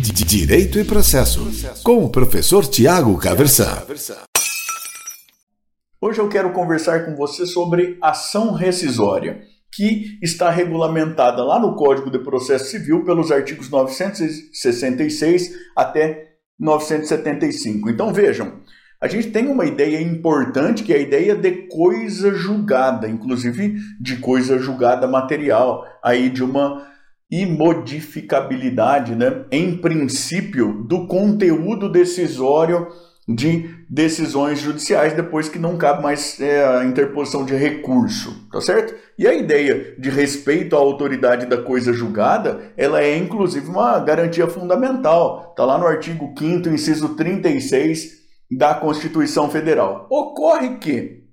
Direito e Processo, com o professor Tiago Caversan. Hoje eu quero conversar com você sobre ação rescisória, que está regulamentada lá no Código de Processo Civil pelos artigos 966 até 975. Então vejam, a gente tem uma ideia importante que é a ideia de coisa julgada, inclusive de coisa julgada material, aí de uma imodificabilidade, né, em princípio, do conteúdo decisório de decisões judiciais depois que não cabe mais é, a interposição de recurso, tá certo? E a ideia de respeito à autoridade da coisa julgada, ela é inclusive uma garantia fundamental, tá lá no artigo 5 inciso 36 da Constituição Federal. Ocorre que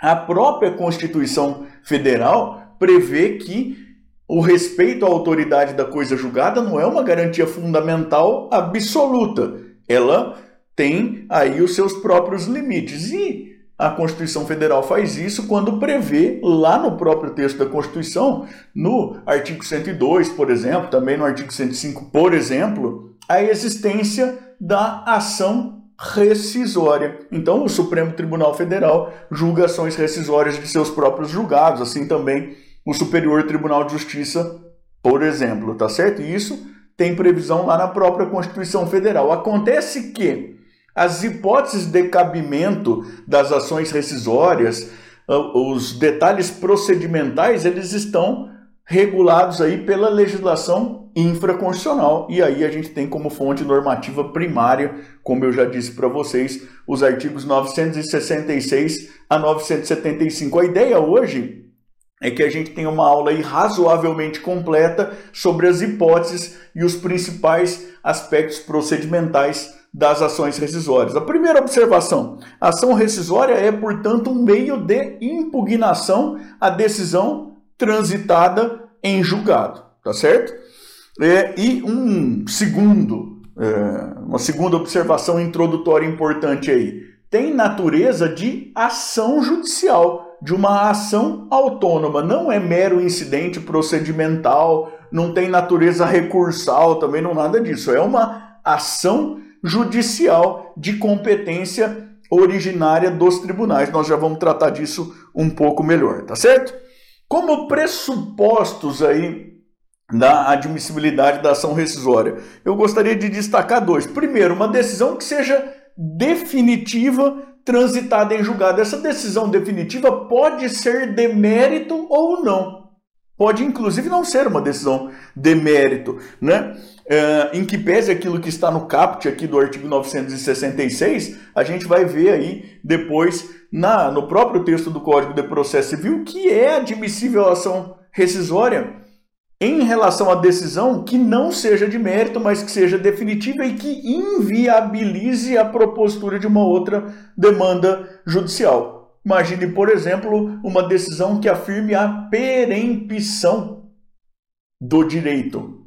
a própria Constituição Federal prevê que o respeito à autoridade da coisa julgada não é uma garantia fundamental absoluta. Ela tem aí os seus próprios limites. E a Constituição Federal faz isso quando prevê, lá no próprio texto da Constituição, no artigo 102, por exemplo, também no artigo 105, por exemplo, a existência da ação rescisória. Então, o Supremo Tribunal Federal julga ações rescisórias de seus próprios julgados, assim também o Superior Tribunal de Justiça, por exemplo, tá certo? E isso tem previsão lá na própria Constituição Federal. Acontece que as hipóteses de cabimento das ações rescisórias, ah, os detalhes procedimentais, eles estão regulados aí pela legislação infraconstitucional. E aí a gente tem como fonte normativa primária, como eu já disse para vocês, os artigos 966 a 975. A ideia hoje é que a gente tem uma aula aí razoavelmente completa sobre as hipóteses e os principais aspectos procedimentais das ações rescisórias. A primeira observação: a ação rescisória é, portanto, um meio de impugnação à decisão transitada em julgado, tá certo? É, e um segundo, é, uma segunda observação introdutória importante aí, tem natureza de ação judicial de uma ação autônoma, não é mero incidente procedimental, não tem natureza recursal, também não nada disso. É uma ação judicial de competência originária dos tribunais. Nós já vamos tratar disso um pouco melhor, tá certo? Como pressupostos aí da admissibilidade da ação rescisória, eu gostaria de destacar dois. Primeiro, uma decisão que seja definitiva transitada em julgado. Essa decisão definitiva pode ser de mérito ou não. Pode, inclusive, não ser uma decisão de mérito, né? É, em que pese aquilo que está no caput aqui do artigo 966, a gente vai ver aí depois na, no próprio texto do Código de Processo Civil que é admissível a ação rescisória em relação à decisão que não seja de mérito, mas que seja definitiva e que inviabilize a propositura de uma outra demanda judicial. Imagine, por exemplo, uma decisão que afirme a perempção do direito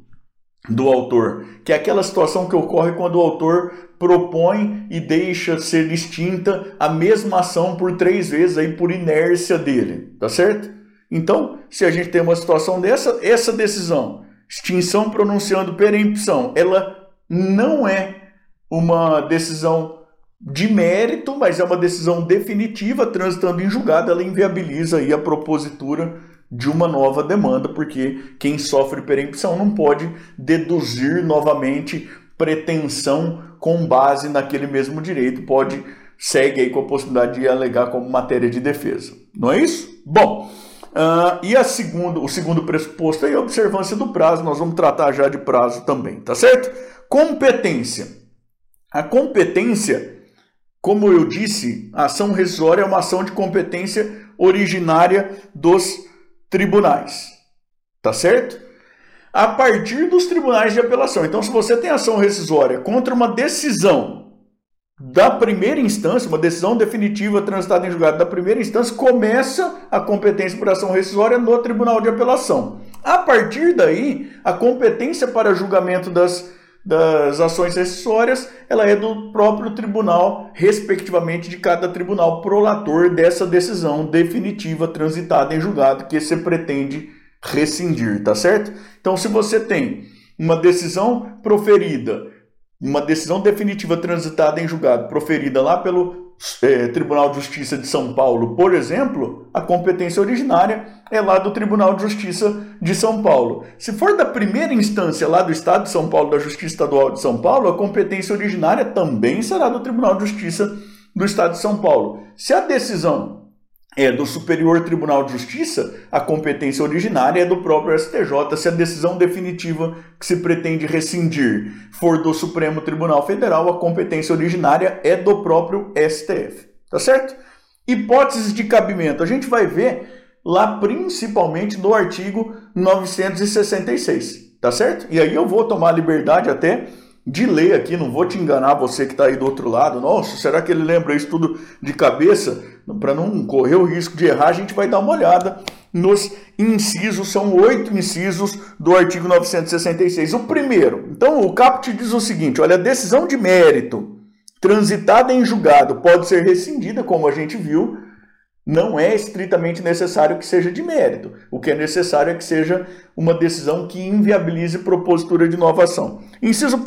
do autor, que é aquela situação que ocorre quando o autor propõe e deixa ser extinta a mesma ação por três vezes aí por inércia dele, tá certo? Então, se a gente tem uma situação dessa, essa decisão, extinção pronunciando perempção, ela não é uma decisão de mérito, mas é uma decisão definitiva, transitando em julgado, ela inviabiliza aí a propositura de uma nova demanda, porque quem sofre perempção não pode deduzir novamente pretensão com base naquele mesmo direito, pode segue aí com a possibilidade de alegar como matéria de defesa. Não é isso? Bom, Uh, e a segundo, o segundo pressuposto é a observância do prazo, nós vamos tratar já de prazo também, tá certo? Competência. A competência, como eu disse, a ação rescisória é uma ação de competência originária dos tribunais, tá certo? A partir dos tribunais de apelação. Então, se você tem ação rescisória contra uma decisão da primeira instância, uma decisão definitiva transitada em julgado da primeira instância, começa a competência por ação rescisória no Tribunal de Apelação. A partir daí, a competência para julgamento das, das ações rescisórias, ela é do próprio tribunal, respectivamente de cada tribunal prolator dessa decisão definitiva transitada em julgado que você pretende rescindir, tá certo? Então, se você tem uma decisão proferida, uma decisão definitiva transitada em julgado, proferida lá pelo é, Tribunal de Justiça de São Paulo, por exemplo, a competência originária é lá do Tribunal de Justiça de São Paulo. Se for da primeira instância lá do Estado de São Paulo, da Justiça Estadual de São Paulo, a competência originária também será do Tribunal de Justiça do Estado de São Paulo. Se a decisão é do Superior Tribunal de Justiça, a competência originária é do próprio STJ. Se a decisão definitiva que se pretende rescindir for do Supremo Tribunal Federal, a competência originária é do próprio STF. Tá certo? Hipóteses de cabimento. A gente vai ver lá principalmente no artigo 966. Tá certo? E aí eu vou tomar liberdade até de ler aqui, não vou te enganar você que está aí do outro lado. Nossa, será que ele lembra isso tudo de cabeça? Para não correr o risco de errar, a gente vai dar uma olhada nos incisos, são oito incisos do artigo 966. O primeiro, então o caput diz o seguinte: olha, a decisão de mérito transitada em julgado pode ser rescindida, como a gente viu, não é estritamente necessário que seja de mérito. O que é necessário é que seja uma decisão que inviabilize propositura de inovação. Inciso 1.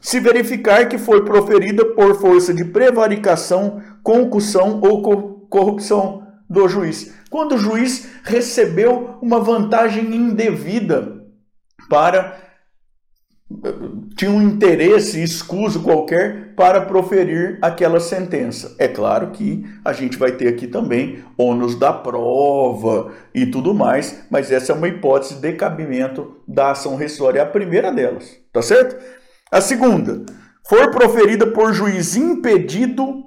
Se verificar que foi proferida por força de prevaricação, concussão ou corrupção do juiz. Quando o juiz recebeu uma vantagem indevida para tinha um interesse escuso qualquer para proferir aquela sentença. É claro que a gente vai ter aqui também ônus da prova e tudo mais, mas essa é uma hipótese de cabimento da ação rescisória, é a primeira delas, tá certo? A segunda, for proferida por juiz impedido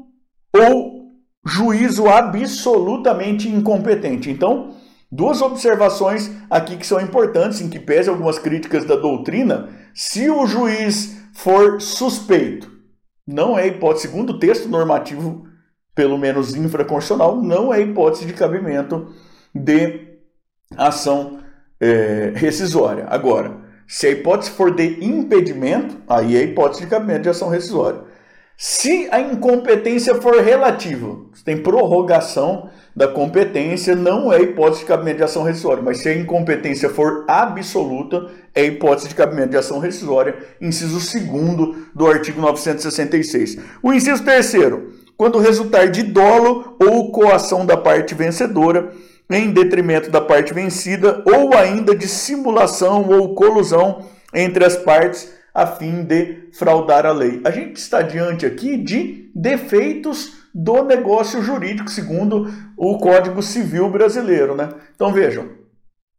ou juízo absolutamente incompetente. Então, duas observações aqui que são importantes, em que pese algumas críticas da doutrina, se o juiz for suspeito, não é hipótese, segundo o texto normativo, pelo menos infraconstitucional, não é hipótese de cabimento de ação é, rescisória. Agora, se a hipótese for de impedimento, aí é hipótese de cabimento de ação rescisória. Se a incompetência for relativa, tem prorrogação da competência, não é hipótese de cabimento de ação rescisória, mas se a incompetência for absoluta, é hipótese de cabimento de ação rescisória, inciso 2 do artigo 966. O inciso 3 quando resultar de dolo ou coação da parte vencedora, em detrimento da parte vencida, ou ainda de simulação ou colusão entre as partes, a fim de fraudar a lei. A gente está diante aqui de defeitos do negócio jurídico, segundo o Código Civil brasileiro. Né? Então vejam,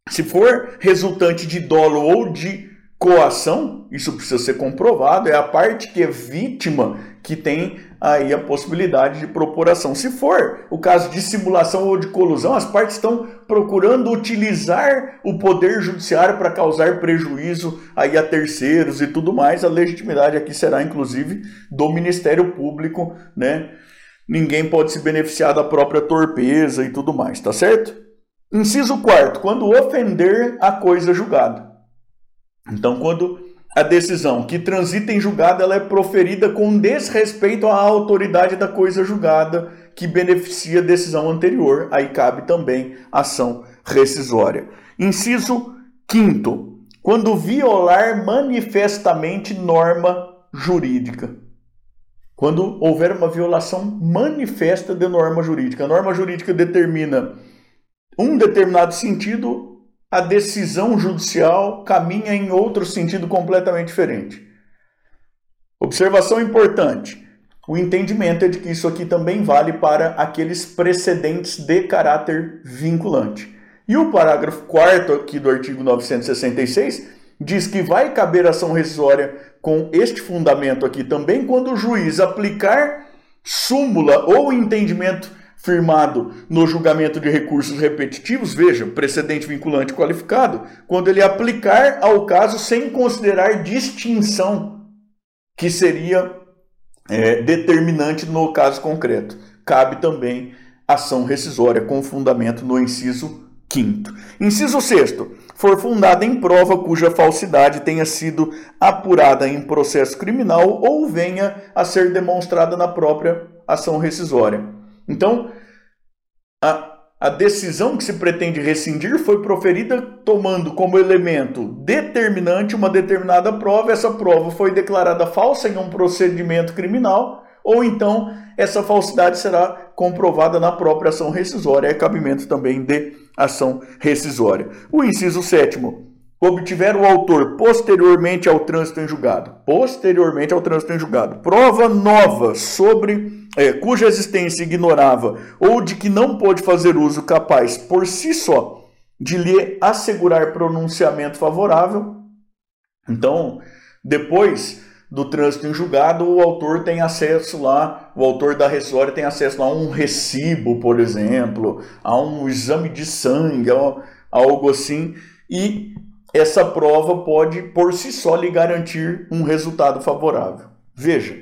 se for resultante de dolo ou de coação, isso precisa ser comprovado, é a parte que é vítima que tem aí a possibilidade de propuração. Se for o caso de simulação ou de colusão, as partes estão procurando utilizar o poder judiciário para causar prejuízo aí a terceiros e tudo mais. A legitimidade aqui será inclusive do Ministério Público, né? Ninguém pode se beneficiar da própria torpeza e tudo mais, tá certo? Inciso quarto, quando ofender a coisa julgada. Então, quando a decisão que transita em julgado ela é proferida com desrespeito à autoridade da coisa julgada que beneficia a decisão anterior. Aí cabe também ação rescisória. Inciso quinto, quando violar manifestamente norma jurídica. Quando houver uma violação manifesta de norma jurídica. A norma jurídica determina um determinado sentido a decisão judicial caminha em outro sentido completamente diferente. Observação importante: o entendimento é de que isso aqui também vale para aqueles precedentes de caráter vinculante. E o parágrafo 4 aqui do artigo 966 diz que vai caber ação rescisória com este fundamento aqui também quando o juiz aplicar súmula ou entendimento firmado no julgamento de recursos repetitivos, veja, precedente vinculante qualificado, quando ele aplicar ao caso sem considerar distinção, que seria é, determinante no caso concreto. Cabe também ação rescisória com fundamento no inciso 5. Inciso 6. For fundada em prova cuja falsidade tenha sido apurada em processo criminal ou venha a ser demonstrada na própria ação rescisória. Então, a, a decisão que se pretende rescindir foi proferida tomando como elemento determinante uma determinada prova, essa prova foi declarada falsa em um procedimento criminal, ou então essa falsidade será comprovada na própria ação rescisória, é cabimento também de ação rescisória. O inciso sétimo obtiver o autor posteriormente ao trânsito em julgado, posteriormente ao trânsito em julgado, prova nova sobre é, cuja existência ignorava ou de que não pôde fazer uso capaz por si só de lhe assegurar pronunciamento favorável. Então, depois do trânsito em julgado, o autor tem acesso lá, o autor da rescisória tem acesso a um recibo, por exemplo, a um exame de sangue, algo assim, e essa prova pode por si só lhe garantir um resultado favorável. Veja,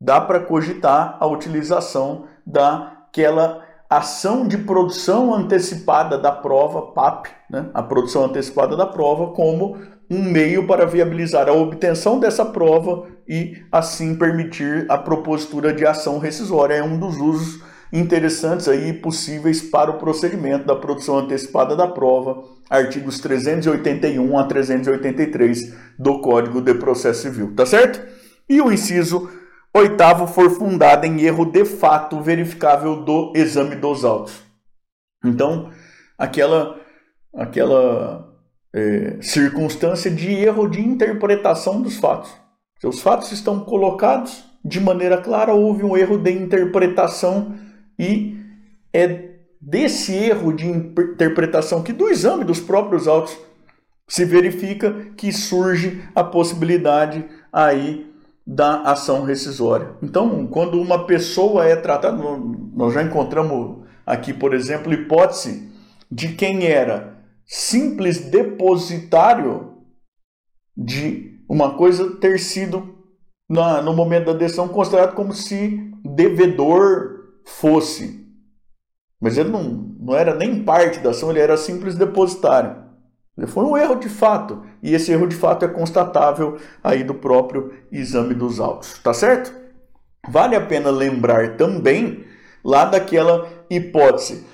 dá para cogitar a utilização daquela ação de produção antecipada da prova, PAP, né? a produção antecipada da prova, como um meio para viabilizar a obtenção dessa prova e assim permitir a propositura de ação rescisória. É um dos usos interessantes aí possíveis para o procedimento da produção antecipada da prova, artigos 381 a 383 do Código de Processo Civil, tá certo? E o inciso oitavo for fundado em erro de fato verificável do exame dos autos. Então, aquela aquela é, circunstância de erro de interpretação dos fatos. Se os fatos estão colocados de maneira clara, houve um erro de interpretação e é desse erro de interpretação que do exame dos próprios autos se verifica que surge a possibilidade aí da ação rescisória. Então, quando uma pessoa é tratada, nós já encontramos aqui, por exemplo, hipótese de quem era simples depositário de uma coisa ter sido na, no momento da decisão considerado como se devedor fosse. Mas ele não, não era nem parte da ação, ele era simples depositário. Foi um erro de fato, e esse erro de fato é constatável aí do próprio exame dos autos, tá certo? Vale a pena lembrar também lá daquela hipótese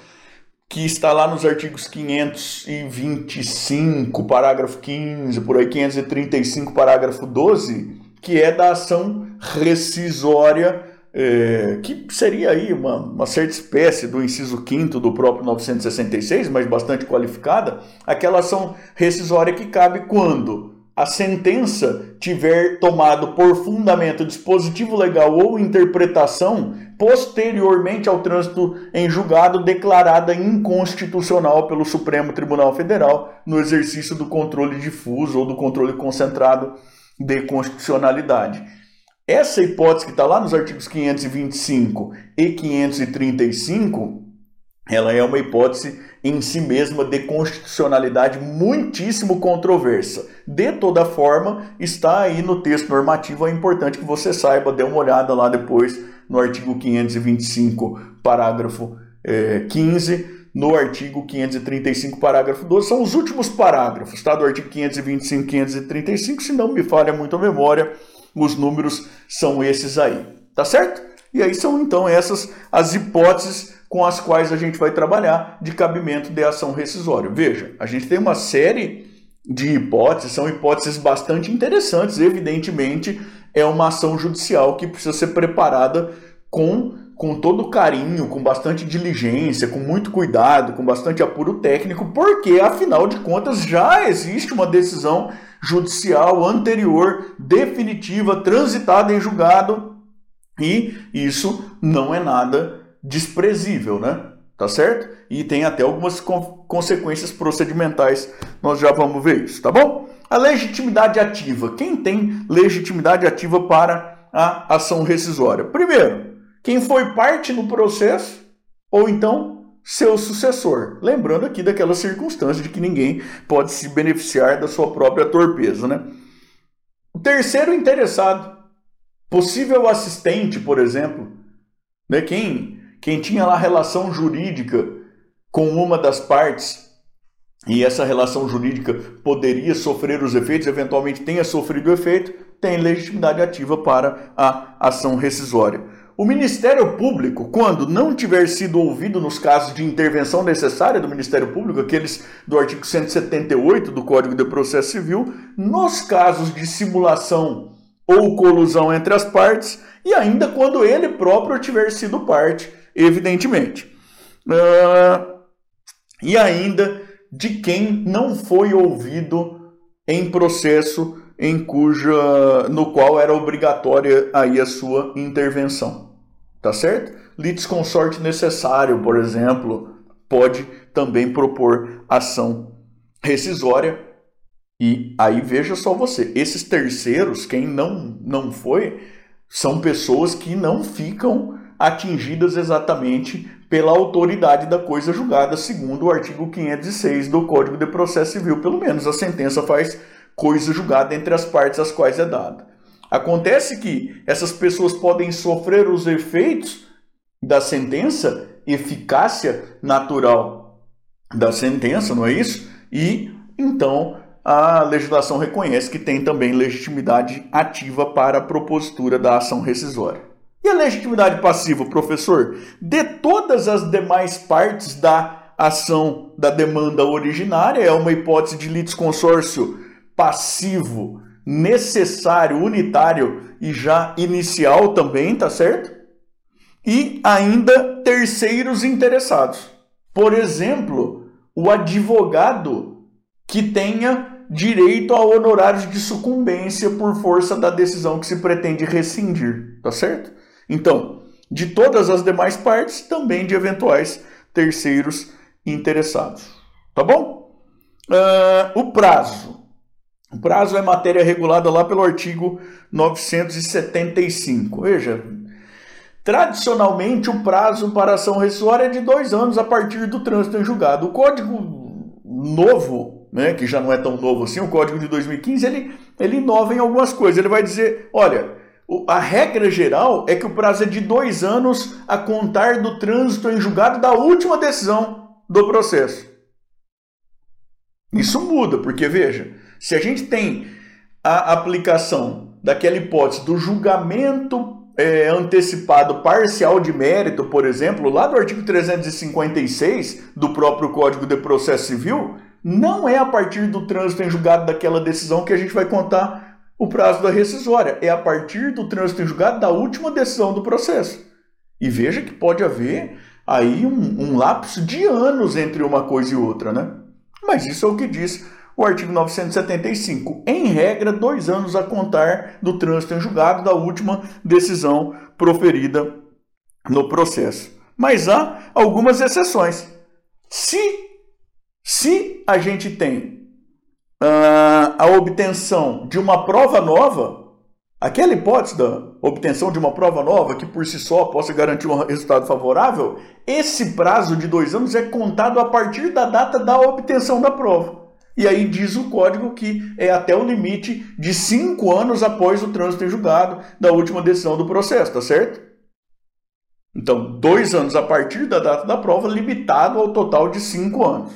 que está lá nos artigos 525, parágrafo 15, por aí 535, parágrafo 12, que é da ação rescisória é, que seria aí uma, uma, certa espécie do inciso 5 do próprio 966, mas bastante qualificada, aquela ação rescisória que cabe quando a sentença tiver tomado por fundamento dispositivo legal ou interpretação posteriormente ao trânsito em julgado declarada inconstitucional pelo Supremo Tribunal Federal no exercício do controle difuso ou do controle concentrado de constitucionalidade. Essa hipótese que está lá nos artigos 525 e 535, ela é uma hipótese em si mesma de constitucionalidade muitíssimo controversa. De toda forma, está aí no texto normativo, é importante que você saiba, dê uma olhada lá depois no artigo 525, parágrafo é, 15, no artigo 535, parágrafo 12, são os últimos parágrafos tá? do artigo 525 e 535, se não me falha muito a memória, os números são esses aí, tá certo? E aí são então essas as hipóteses com as quais a gente vai trabalhar de cabimento de ação rescisória. Veja, a gente tem uma série de hipóteses, são hipóteses bastante interessantes, evidentemente é uma ação judicial que precisa ser preparada com com todo carinho, com bastante diligência, com muito cuidado, com bastante apuro técnico, porque afinal de contas já existe uma decisão judicial anterior, definitiva, transitada em julgado, e isso não é nada desprezível, né? Tá certo? E tem até algumas consequências procedimentais, nós já vamos ver isso, tá bom? A legitimidade ativa. Quem tem legitimidade ativa para a ação rescisória? Primeiro, quem foi parte no processo, ou então seu sucessor. Lembrando aqui daquela circunstância de que ninguém pode se beneficiar da sua própria torpeza, né? O terceiro interessado, possível assistente, por exemplo, né? quem, quem tinha lá relação jurídica com uma das partes e essa relação jurídica poderia sofrer os efeitos, eventualmente tenha sofrido efeito, tem legitimidade ativa para a ação rescisória. O Ministério Público, quando não tiver sido ouvido nos casos de intervenção necessária do Ministério Público, aqueles do artigo 178 do Código de Processo Civil, nos casos de simulação ou colusão entre as partes, e ainda quando ele próprio tiver sido parte, evidentemente. Uh, e ainda de quem não foi ouvido em processo em cuja no qual era obrigatória aí a sua intervenção. Tá certo? Litisconsorte necessário, por exemplo, pode também propor ação rescisória. E aí veja só você, esses terceiros, quem não não foi, são pessoas que não ficam atingidas exatamente pela autoridade da coisa julgada, segundo o artigo 506 do Código de Processo Civil. Pelo menos a sentença faz coisa julgada entre as partes às quais é dada. Acontece que essas pessoas podem sofrer os efeitos da sentença, eficácia natural da sentença, não é isso? E então a legislação reconhece que tem também legitimidade ativa para a propositura da ação rescisória. E a legitimidade passiva, professor? De todas as demais partes da ação da demanda originária, é uma hipótese de litisconsórcio passivo, necessário, unitário e já inicial também, tá certo? E ainda terceiros interessados. Por exemplo, o advogado que tenha direito a honorários de sucumbência por força da decisão que se pretende rescindir, tá certo? Então, de todas as demais partes, também de eventuais terceiros interessados, tá bom? Uh, o prazo. O prazo é matéria regulada lá pelo artigo 975. Veja, tradicionalmente o prazo para ação rescisória é de dois anos a partir do trânsito em julgado. O código novo, né, que já não é tão novo assim, o código de 2015, ele, ele inova em algumas coisas. Ele vai dizer, olha, a regra geral é que o prazo é de dois anos a contar do trânsito em julgado da última decisão do processo. Isso muda, porque veja, se a gente tem a aplicação daquela hipótese do julgamento é, antecipado parcial de mérito, por exemplo, lá do artigo 356 do próprio Código de Processo Civil, não é a partir do trânsito em julgado daquela decisão que a gente vai contar o prazo da rescisória, é a partir do trânsito em julgado da última decisão do processo. E veja que pode haver aí um, um lapso de anos entre uma coisa e outra, né? Mas isso é o que diz o artigo 975. Em regra, dois anos a contar do trânsito em julgado da última decisão proferida no processo. Mas há algumas exceções. Se, se a gente tem uh, a obtenção de uma prova nova, aquela hipótese da obtenção de uma prova nova que por si só possa garantir um resultado favorável, esse prazo de dois anos é contado a partir da data da obtenção da prova. E aí diz o código que é até o limite de cinco anos após o trânsito em julgado da última decisão do processo, tá certo? Então, dois anos a partir da data da prova, limitado ao total de cinco anos.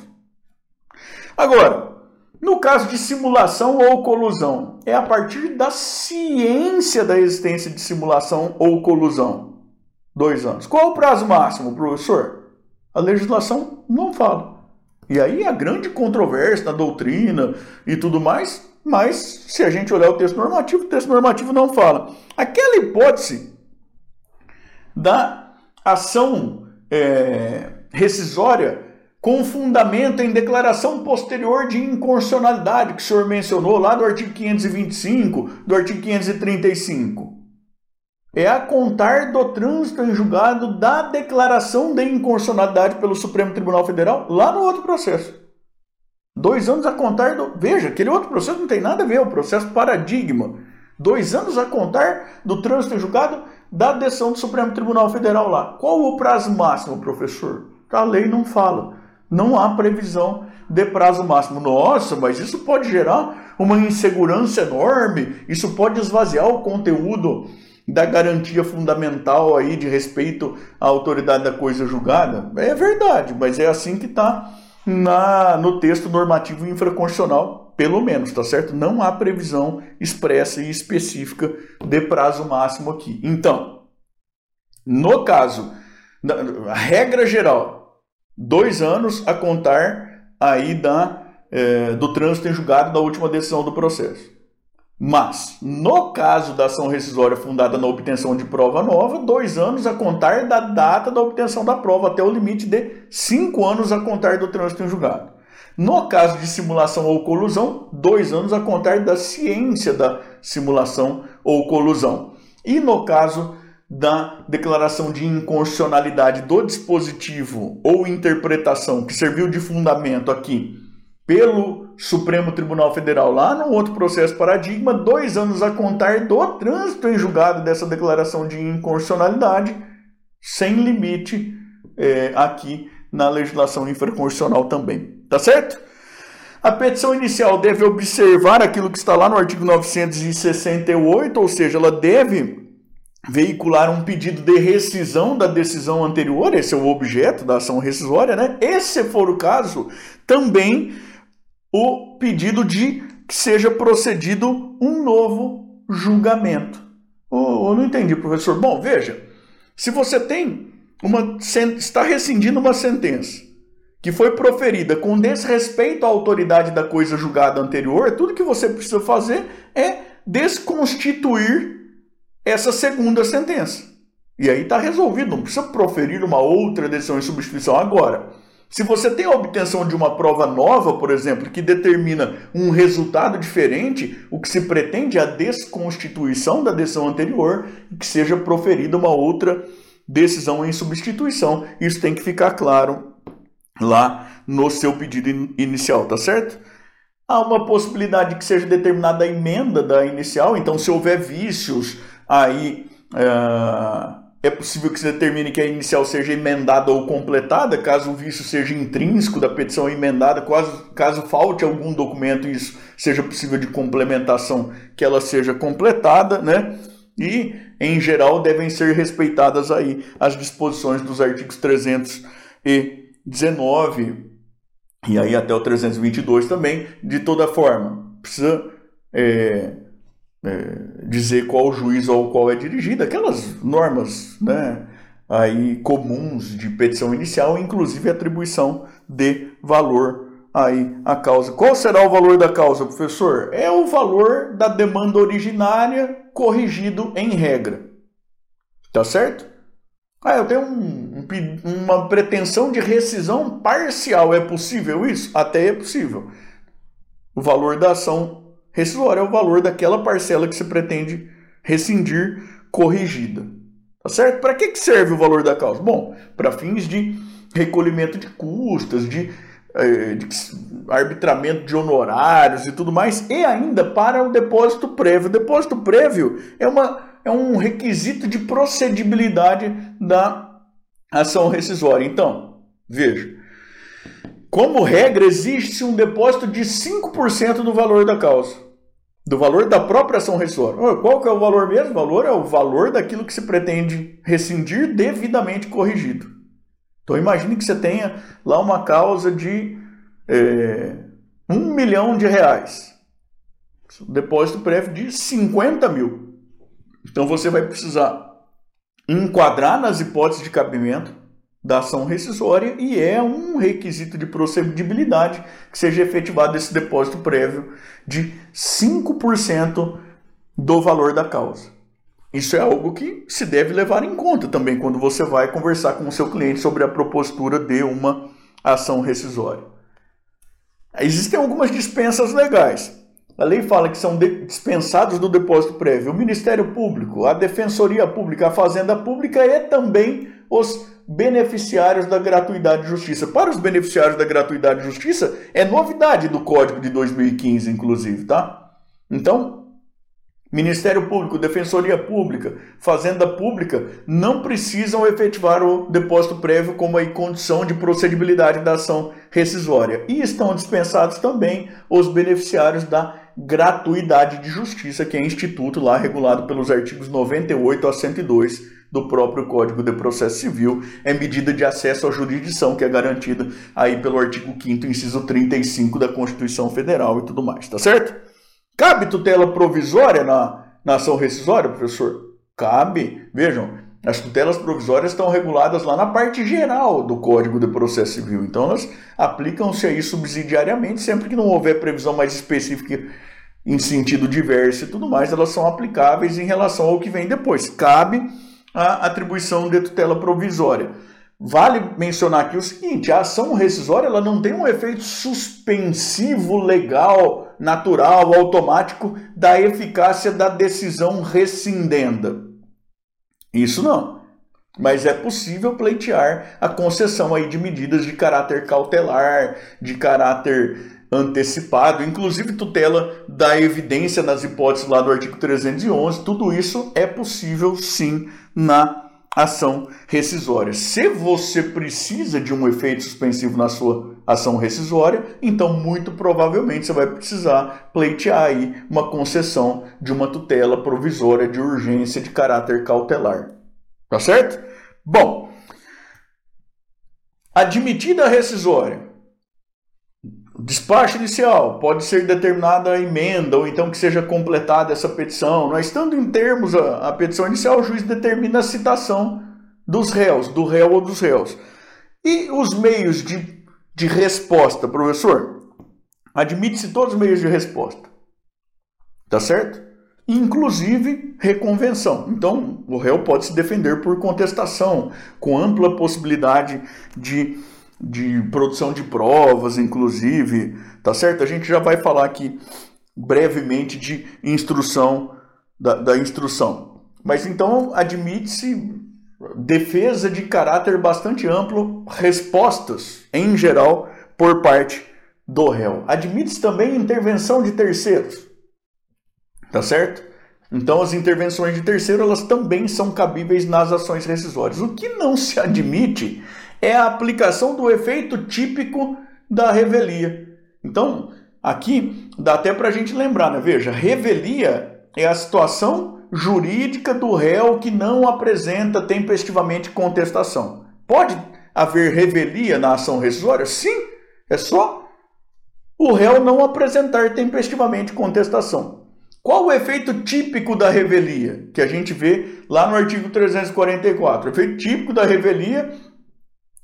Agora, no caso de simulação ou colusão, é a partir da ciência da existência de simulação ou colusão. Dois anos. Qual o prazo máximo, professor? A legislação não fala. E aí a grande controvérsia da doutrina e tudo mais, mas se a gente olhar o texto normativo, o texto normativo não fala. Aquela hipótese da ação é, rescisória com fundamento em declaração posterior de inconstitucionalidade que o senhor mencionou lá do artigo 525, do artigo 535 é a contar do trânsito em julgado da declaração de inconstitucionalidade pelo Supremo Tribunal Federal lá no outro processo. Dois anos a contar do. Veja, aquele outro processo não tem nada a ver, é o processo paradigma. Dois anos a contar do trânsito em julgado da decisão do Supremo Tribunal Federal lá. Qual o prazo máximo, professor? A lei não fala. Não há previsão de prazo máximo. Nossa, mas isso pode gerar uma insegurança enorme, isso pode esvaziar o conteúdo da garantia fundamental aí de respeito à autoridade da coisa julgada? É verdade, mas é assim que está no texto normativo infraconstitucional, pelo menos, tá certo? Não há previsão expressa e específica de prazo máximo aqui. Então, No caso, a regra geral, dois anos a contar aí da, é, do trânsito em julgado da última decisão do processo. Mas, no caso da ação rescisória fundada na obtenção de prova nova, dois anos a contar da data da obtenção da prova, até o limite de cinco anos a contar do trânsito em julgado. No caso de simulação ou colusão, dois anos a contar da ciência da simulação ou colusão. E no caso da declaração de inconstitucionalidade do dispositivo ou interpretação que serviu de fundamento aqui pelo Supremo Tribunal Federal, lá no outro processo paradigma, dois anos a contar do trânsito em julgado dessa declaração de inconstitucionalidade, sem limite é, aqui na legislação infraconstitucional também. Tá certo? A petição inicial deve observar aquilo que está lá no artigo 968, ou seja, ela deve veicular um pedido de rescisão da decisão anterior, esse é o objeto da ação rescisória, né? E se for o caso, também o pedido de que seja procedido um novo julgamento. Eu não entendi, professor. Bom, veja, se você tem uma está rescindindo uma sentença que foi proferida com desrespeito à autoridade da coisa julgada anterior, tudo que você precisa fazer é desconstituir essa segunda sentença. E aí está resolvido, não precisa proferir uma outra decisão em substituição agora. Se você tem a obtenção de uma prova nova, por exemplo, que determina um resultado diferente, o que se pretende é a desconstituição da decisão anterior e que seja proferida uma outra decisão em substituição. Isso tem que ficar claro lá no seu pedido inicial, tá certo? Há uma possibilidade de que seja determinada a emenda da inicial, então se houver vícios aí. Uh é possível que se determine que a inicial seja emendada ou completada, caso o vício seja intrínseco da petição emendada, caso, caso falte algum documento e isso seja possível de complementação, que ela seja completada, né? E, em geral, devem ser respeitadas aí as disposições dos artigos 319 e aí até o 322 também, de toda forma. Precisa... É, é, dizer qual juiz ao qual é dirigida, aquelas normas né, aí comuns de petição inicial, inclusive atribuição de valor aí à causa. Qual será o valor da causa, professor? É o valor da demanda originária corrigido em regra. Tá certo? Ah, eu tenho um, um, uma pretensão de rescisão parcial. É possível isso? Até é possível. O valor da ação Rescisório é o valor daquela parcela que se pretende rescindir corrigida. Tá certo? Para que, que serve o valor da causa? Bom, para fins de recolhimento de custas, de, eh, de arbitramento de honorários e tudo mais, e ainda para o depósito prévio. O depósito prévio é, uma, é um requisito de procedibilidade da ação rescisória. Então, veja, como regra, existe um depósito de 5% do valor da causa do valor da própria ação rescisória. Qual que é o valor mesmo? O valor é o valor daquilo que se pretende rescindir devidamente corrigido. Então imagine que você tenha lá uma causa de é, um milhão de reais. Depósito prévio de 50 mil. Então você vai precisar enquadrar nas hipóteses de cabimento da ação rescisória e é um requisito de procedibilidade que seja efetivado esse depósito prévio de 5% do valor da causa. Isso é algo que se deve levar em conta também quando você vai conversar com o seu cliente sobre a propositura de uma ação rescisória. Existem algumas dispensas legais. A lei fala que são dispensados do depósito prévio o Ministério Público, a Defensoria Pública, a Fazenda Pública e também os beneficiários da gratuidade de justiça. Para os beneficiários da gratuidade de justiça, é novidade do Código de 2015, inclusive, tá? Então, Ministério Público, Defensoria Pública, Fazenda Pública não precisam efetivar o depósito prévio como condição de procedibilidade da ação rescisória. E estão dispensados também os beneficiários da gratuidade de justiça, que é instituto lá regulado pelos artigos 98 a 102 do próprio Código de Processo Civil, é medida de acesso à jurisdição que é garantida aí pelo artigo 5 inciso 35 da Constituição Federal e tudo mais, tá certo? Cabe tutela provisória na, na ação rescisória, professor? Cabe. Vejam, As tutelas provisórias estão reguladas lá na parte geral do Código de Processo Civil. Então elas aplicam-se aí subsidiariamente, sempre que não houver previsão mais específica em sentido diverso e tudo mais, elas são aplicáveis em relação ao que vem depois. Cabe a atribuição de tutela provisória. Vale mencionar aqui o seguinte: a ação rescisória ela não tem um efeito suspensivo legal, natural, automático da eficácia da decisão rescindenda. Isso não. Mas é possível pleitear a concessão aí de medidas de caráter cautelar, de caráter antecipado, inclusive tutela da evidência nas hipóteses lá do artigo 311, tudo isso é possível sim na ação rescisória. Se você precisa de um efeito suspensivo na sua ação rescisória, então muito provavelmente você vai precisar pleitear aí uma concessão de uma tutela provisória de urgência de caráter cautelar. Tá certo? Bom, admitida a rescisória, despacho inicial, pode ser determinada a emenda ou então que seja completada essa petição. Nós estando em termos a, a petição inicial, o juiz determina a citação dos réus, do réu ou dos réus. E os meios de, de resposta, professor? Admite-se todos os meios de resposta. Tá certo? Inclusive reconvenção. Então, o réu pode se defender por contestação, com ampla possibilidade de de produção de provas, inclusive, tá certo? A gente já vai falar aqui brevemente de instrução, da, da instrução. Mas então admite-se defesa de caráter bastante amplo, respostas, em geral, por parte do réu. Admite-se também intervenção de terceiros, tá certo? Então as intervenções de terceiro elas também são cabíveis nas ações rescisórias. O que não se admite é a aplicação do efeito típico da revelia. Então, aqui dá até para a gente lembrar, né? Veja, revelia é a situação jurídica do réu que não apresenta tempestivamente contestação. Pode haver revelia na ação rescisória? Sim, é só o réu não apresentar tempestivamente contestação. Qual o efeito típico da revelia? Que a gente vê lá no artigo 344. O efeito típico da revelia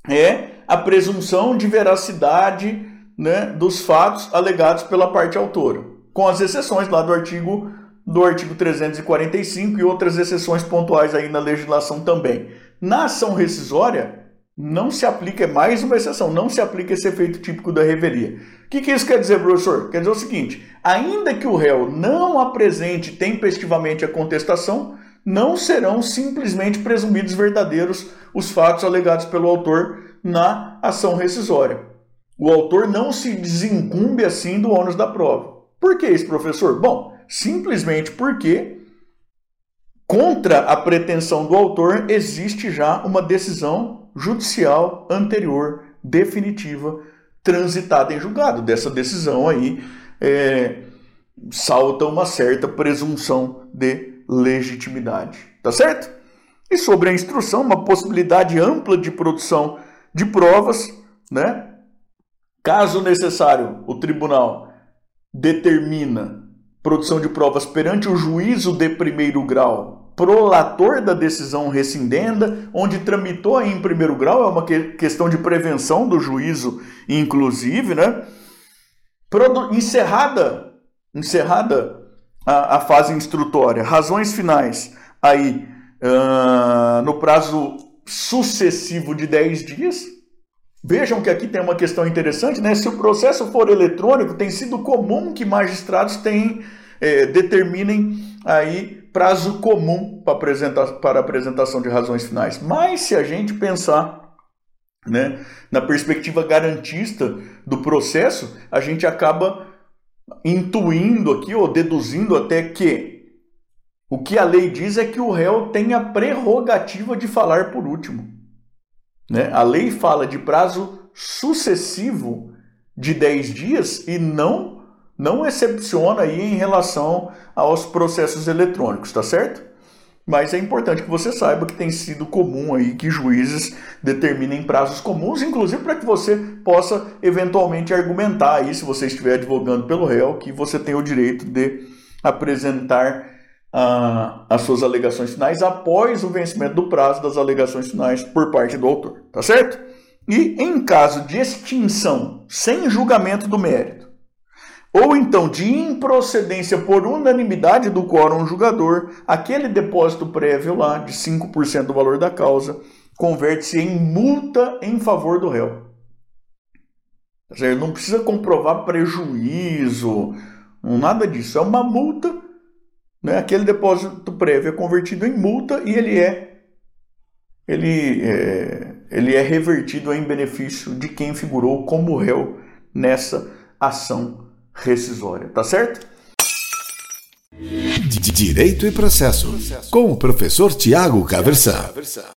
é a presunção de veracidade né, dos fatos alegados pela parte autora, com as exceções lá do artigo do artigo 345 e outras exceções pontuais aí na legislação também. Na ação rescisória, não se aplica, é mais uma exceção, não se aplica esse efeito típico da revelia. O que, que isso quer dizer, professor? Quer dizer o seguinte: ainda que o réu não apresente tempestivamente a contestação, não serão simplesmente presumidos verdadeiros os fatos alegados pelo autor na ação rescisória. O autor não se desincumbe assim do ônus da prova. Por que isso, professor? Bom, simplesmente porque contra a pretensão do autor existe já uma decisão judicial anterior, definitiva, transitada em julgado. Dessa decisão aí é, salta uma certa presunção de legitimidade. Tá certo? E sobre a instrução, uma possibilidade ampla de produção de provas, né? Caso necessário, o tribunal determina produção de provas perante o juízo de primeiro grau prolator da decisão rescindenda, onde tramitou em primeiro grau, é uma questão de prevenção do juízo, inclusive, né? Encerrada, encerrada a, a fase instrutória. Razões finais aí uh, no prazo sucessivo de 10 dias. Vejam que aqui tem uma questão interessante, né? Se o processo for eletrônico, tem sido comum que magistrados tenham, é, determinem aí prazo comum para, apresentar, para apresentação de razões finais. Mas se a gente pensar né, na perspectiva garantista do processo, a gente acaba intuindo aqui ou deduzindo até que o que a lei diz é que o réu tem a prerrogativa de falar por último. Né? A lei fala de prazo sucessivo de 10 dias e não não excepciona aí em relação aos processos eletrônicos, tá certo? Mas é importante que você saiba que tem sido comum aí que juízes determinem prazos comuns, inclusive para que você possa eventualmente argumentar aí, se você estiver advogando pelo réu, que você tem o direito de apresentar a, as suas alegações finais após o vencimento do prazo das alegações finais por parte do autor, tá certo? E em caso de extinção sem julgamento do mérito, ou então de improcedência por unanimidade do quórum julgador, aquele depósito prévio lá de 5% do valor da causa converte-se em multa em favor do réu. Ele não precisa comprovar prejuízo, nada disso. É uma multa, né? aquele depósito prévio é convertido em multa e ele é, ele é, ele é revertido em benefício de quem figurou como réu nessa ação rescisória. Tá certo? Direito e processo, com o professor Tiago Caversan.